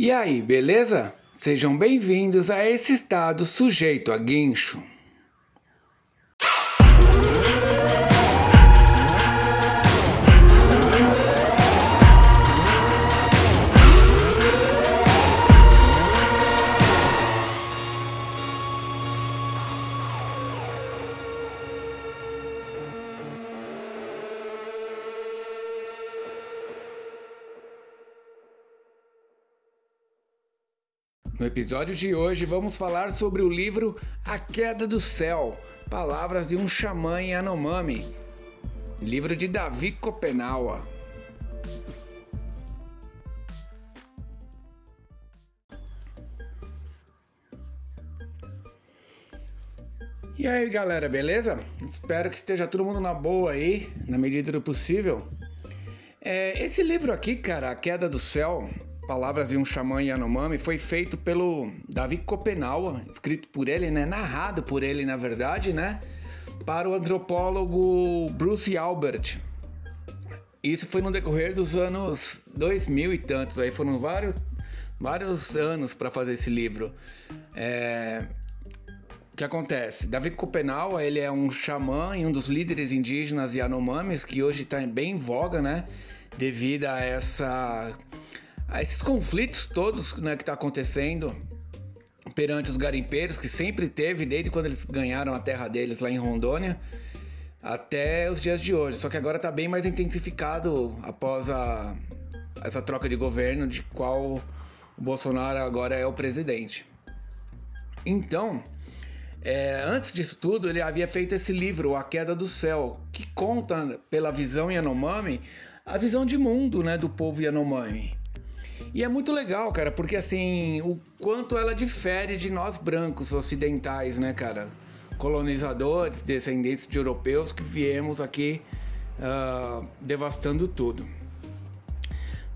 E aí, beleza? Sejam bem-vindos a esse estado sujeito a guincho. No episódio de hoje vamos falar sobre o livro A Queda do Céu, Palavras de um Xamã em Anomami, livro de Davi Kopenawa. E aí galera, beleza? Espero que esteja todo mundo na boa aí, na medida do possível. É, esse livro aqui, cara, A Queda do Céu, Palavras de um Xamã Yanomami foi feito pelo Davi Kopenawa, escrito por ele, né, narrado por ele, na verdade, né, para o antropólogo Bruce Albert. Isso foi no decorrer dos anos 2000 e tantos, aí foram vários, vários anos para fazer esse livro. É... O que acontece? Davi Kopenawa, ele é um xamã e um dos líderes indígenas Yanomamis que hoje está bem em voga, né, devido a essa a esses conflitos todos né, que está acontecendo perante os garimpeiros, que sempre teve, desde quando eles ganharam a terra deles lá em Rondônia, até os dias de hoje. Só que agora está bem mais intensificado após a, essa troca de governo, de qual o Bolsonaro agora é o presidente. Então, é, antes disso tudo, ele havia feito esse livro, A Queda do Céu, que conta, pela visão Yanomami, a visão de mundo né, do povo Yanomami. E é muito legal, cara, porque assim, o quanto ela difere de nós brancos ocidentais, né, cara? Colonizadores, descendentes de europeus que viemos aqui uh, devastando tudo.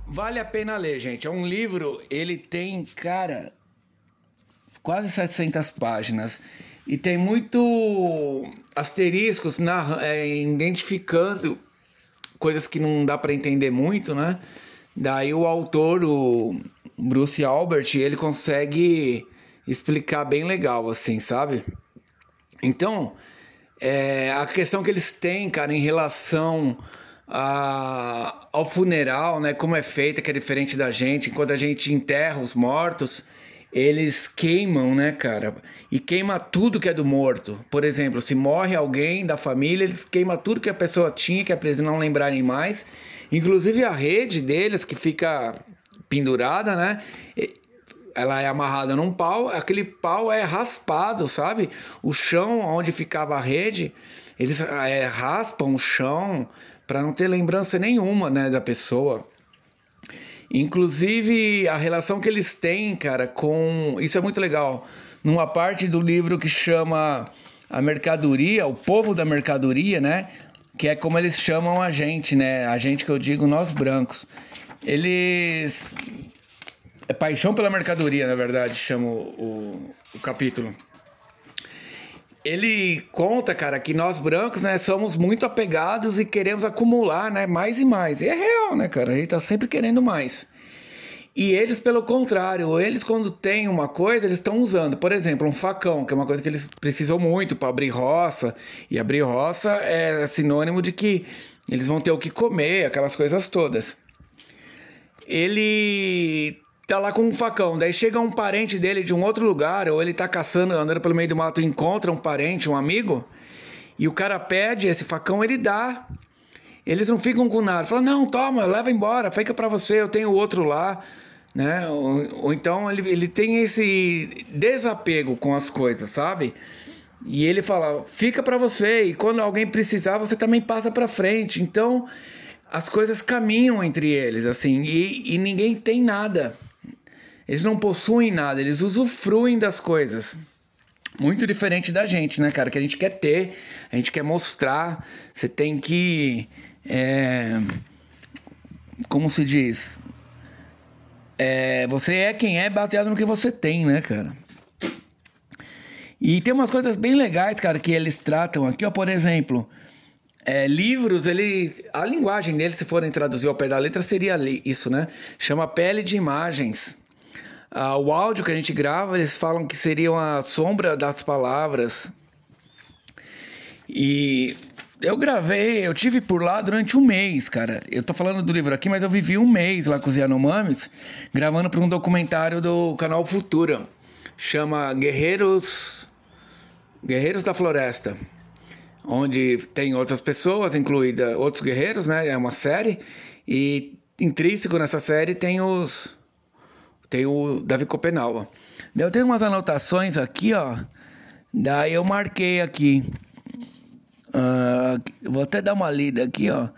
Vale a pena ler, gente. É um livro, ele tem, cara, quase 700 páginas e tem muito asteriscos na, é, identificando coisas que não dá para entender muito, né? Daí o autor, o Bruce Albert, ele consegue explicar bem legal, assim, sabe? Então, é, a questão que eles têm, cara, em relação a, ao funeral, né? Como é feita, que é diferente da gente. Enquanto a gente enterra os mortos, eles queimam, né, cara? E queima tudo que é do morto. Por exemplo, se morre alguém da família, eles queimam tudo que a pessoa tinha, que é pra eles não lembrarem mais Inclusive a rede deles que fica pendurada, né? Ela é amarrada num pau, aquele pau é raspado, sabe? O chão onde ficava a rede, eles é, raspam o chão para não ter lembrança nenhuma, né, da pessoa. Inclusive a relação que eles têm, cara, com isso é muito legal. Numa parte do livro que chama a mercadoria, o povo da mercadoria, né? Que é como eles chamam a gente, né? A gente que eu digo nós brancos. Eles é paixão pela mercadoria, na verdade, chama o, o, capítulo. Ele conta, cara, que nós brancos, né, somos muito apegados e queremos acumular, né, mais e mais. E é real, né, cara? A gente tá sempre querendo mais. E eles, pelo contrário, eles quando tem uma coisa, eles estão usando. Por exemplo, um facão, que é uma coisa que eles precisam muito para abrir roça. E abrir roça é sinônimo de que eles vão ter o que comer, aquelas coisas todas. Ele tá lá com um facão, daí chega um parente dele de um outro lugar, ou ele tá caçando, andando pelo meio do mato, encontra um parente, um amigo, e o cara pede esse facão, ele dá. Eles não ficam com nada. Fala, não, toma, leva embora, fica para você, eu tenho outro lá né? Ou, ou, então ele, ele tem esse desapego com as coisas, sabe? E ele fala, fica para você e quando alguém precisar você também passa para frente. Então as coisas caminham entre eles, assim, e, e ninguém tem nada. Eles não possuem nada, eles usufruem das coisas. Muito diferente da gente, né, cara? Que a gente quer ter, a gente quer mostrar. Você tem que. É, como se diz? É, você é quem é baseado no que você tem, né, cara? E tem umas coisas bem legais, cara, que eles tratam aqui, ó, por exemplo, é, livros, eles, a linguagem deles, se forem traduzir ao pé da letra, seria isso, né? Chama pele de imagens. Ah, o áudio que a gente grava, eles falam que seria uma sombra das palavras. E eu gravei, eu tive por lá durante um mês, cara. Eu tô falando do livro aqui, mas eu vivi um mês lá com os Yanomamis, gravando para um documentário do canal Futura. Chama Guerreiros Guerreiros da Floresta, onde tem outras pessoas, incluída outros guerreiros, né? É uma série e intrínseco nessa série tem os tem o Davi Copenau. Eu tenho umas anotações aqui, ó. Daí eu marquei aqui. Uh, vou até dar uma lida aqui, ó.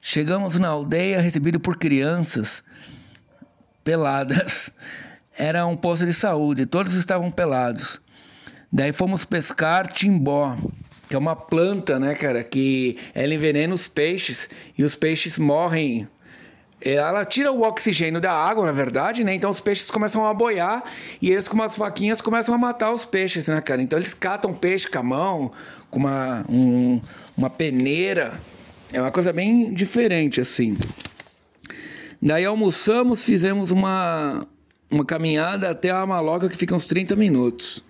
Chegamos na aldeia recebido por crianças peladas. Era um posto de saúde, todos estavam pelados. Daí fomos pescar timbó, que é uma planta, né, cara, que ela envenena os peixes e os peixes morrem. Ela tira o oxigênio da água, na verdade, né? Então os peixes começam a boiar e eles com umas faquinhas começam a matar os peixes, né, cara? Então eles catam peixe com a mão, com uma, um, uma peneira. É uma coisa bem diferente, assim. Daí almoçamos, fizemos uma, uma caminhada até a maloca que fica uns 30 minutos.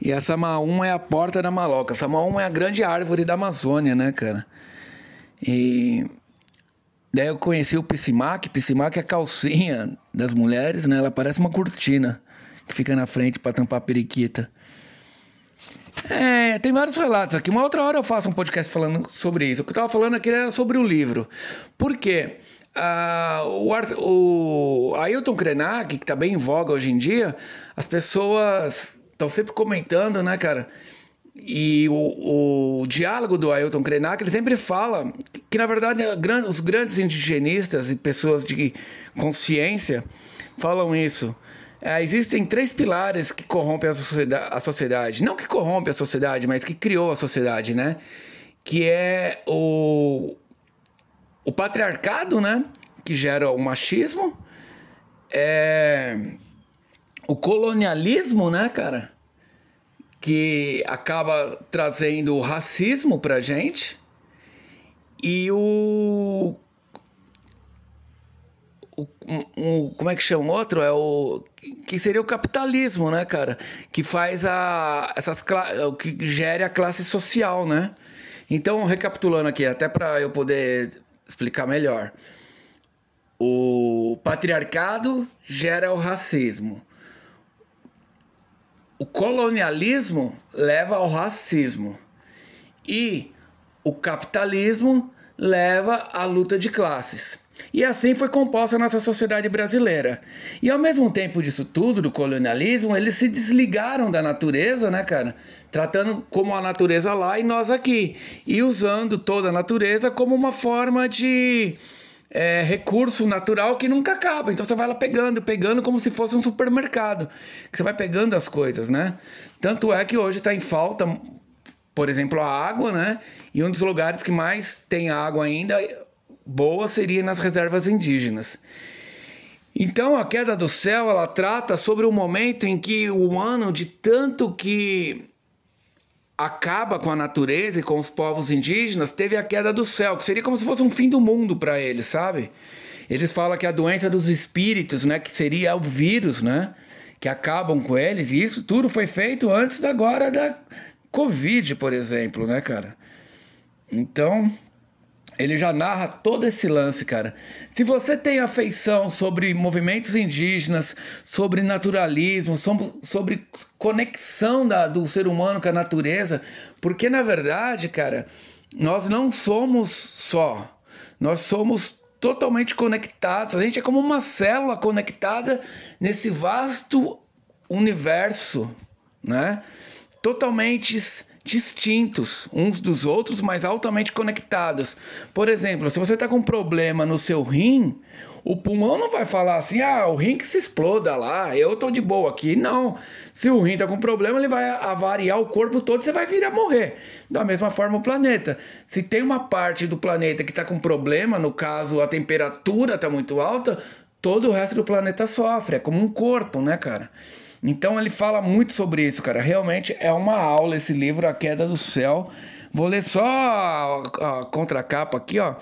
E essa Maúma é a porta da maloca. Essa Maúma é a grande árvore da Amazônia, né, cara? E daí eu conheci o Pisimac. Pisimac é a calcinha das mulheres, né? Ela parece uma cortina que fica na frente para tampar a periquita. É, tem vários relatos aqui. Uma outra hora eu faço um podcast falando sobre isso. O que eu estava falando aqui era sobre o livro. Por quê? Ah, o, o Ailton Krenak, que está bem em voga hoje em dia, as pessoas estão sempre comentando, né, cara? E o, o diálogo do Ailton Krenak, ele sempre fala que, na verdade, os grandes indigenistas e pessoas de consciência falam isso é, existem três pilares que corrompem a sociedade, a sociedade. Não que corrompe a sociedade, mas que criou a sociedade, né? Que é o, o patriarcado, né? Que gera o machismo. É, o colonialismo, né, cara? Que acaba trazendo o racismo pra gente. E o o, como é que chama outro? É o que seria o capitalismo, né, cara? Que faz a essas o que gere a classe social, né? Então, recapitulando aqui, até para eu poder explicar melhor. O patriarcado gera o racismo. O colonialismo leva ao racismo. E o capitalismo leva à luta de classes. E assim foi composta a nossa sociedade brasileira. E ao mesmo tempo disso tudo, do colonialismo, eles se desligaram da natureza, né, cara? Tratando como a natureza lá e nós aqui. E usando toda a natureza como uma forma de é, recurso natural que nunca acaba. Então você vai lá pegando, pegando como se fosse um supermercado. Você vai pegando as coisas, né? Tanto é que hoje está em falta, por exemplo, a água, né? E um dos lugares que mais tem água ainda boa seria nas reservas indígenas. Então a queda do céu ela trata sobre o momento em que o humano de tanto que acaba com a natureza e com os povos indígenas teve a queda do céu, que seria como se fosse um fim do mundo para eles, sabe? Eles falam que a doença dos espíritos, né, que seria o vírus, né, que acabam com eles, e isso tudo foi feito antes da agora da Covid, por exemplo, né, cara? Então, ele já narra todo esse lance, cara. Se você tem afeição sobre movimentos indígenas, sobre naturalismo, sobre conexão da, do ser humano com a natureza, porque na verdade, cara, nós não somos só, nós somos totalmente conectados. A gente é como uma célula conectada nesse vasto universo, né? Totalmente distintos uns dos outros, mas altamente conectados. Por exemplo, se você está com um problema no seu rim, o pulmão não vai falar assim, ah, o rim que se exploda lá, eu tô de boa aqui. Não. Se o rim está com problema, ele vai avariar o corpo todo, você vai vir a morrer. Da mesma forma o planeta. Se tem uma parte do planeta que está com problema, no caso a temperatura está muito alta, todo o resto do planeta sofre. É como um corpo, né, cara? Então ele fala muito sobre isso, cara. Realmente é uma aula esse livro, A Queda do Céu. Vou ler só a, contracapa aqui, ó.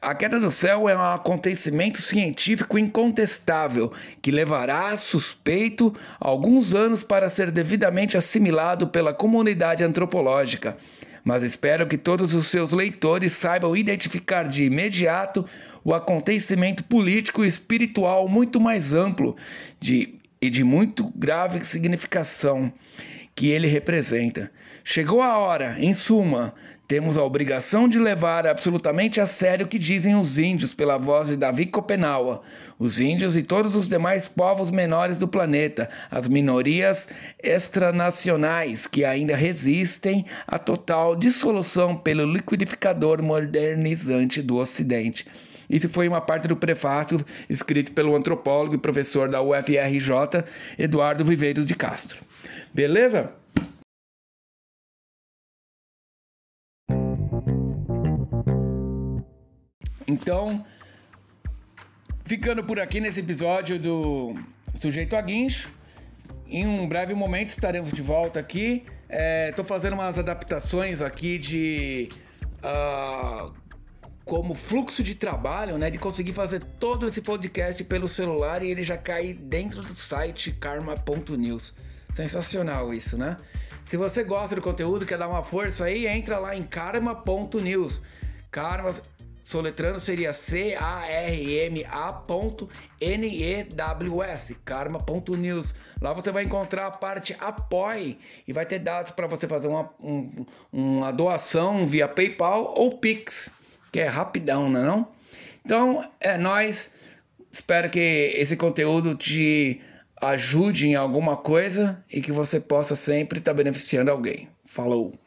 A queda do céu é um acontecimento científico incontestável que levará suspeito alguns anos para ser devidamente assimilado pela comunidade antropológica. Mas espero que todos os seus leitores saibam identificar de imediato o acontecimento político e espiritual muito mais amplo de, e de muito grave significação que ele representa. Chegou a hora, em suma, temos a obrigação de levar absolutamente a sério o que dizem os índios pela voz de Davi Copenaua, os índios e todos os demais povos menores do planeta, as minorias extranacionais que ainda resistem à total dissolução pelo liquidificador modernizante do Ocidente. Isso foi uma parte do prefácio escrito pelo antropólogo e professor da UFRJ, Eduardo Viveiros de Castro. Beleza? Então, ficando por aqui nesse episódio do Sujeito a Guincho. Em um breve momento estaremos de volta aqui. Estou é, fazendo umas adaptações aqui de uh, como fluxo de trabalho, né? De conseguir fazer todo esse podcast pelo celular e ele já cair dentro do site karma.news. Sensacional isso, né? Se você gosta do conteúdo, quer dar uma força aí, entra lá em karma.news. Karma soletrando seria C-A-R-M-A.N-E-W-S, karma.news. Lá você vai encontrar a parte apoie e vai ter dados para você fazer uma, um, uma doação via PayPal ou Pix que é rapidão, não é não? Então, é nós. Espero que esse conteúdo te ajude em alguma coisa e que você possa sempre estar tá beneficiando alguém. Falou!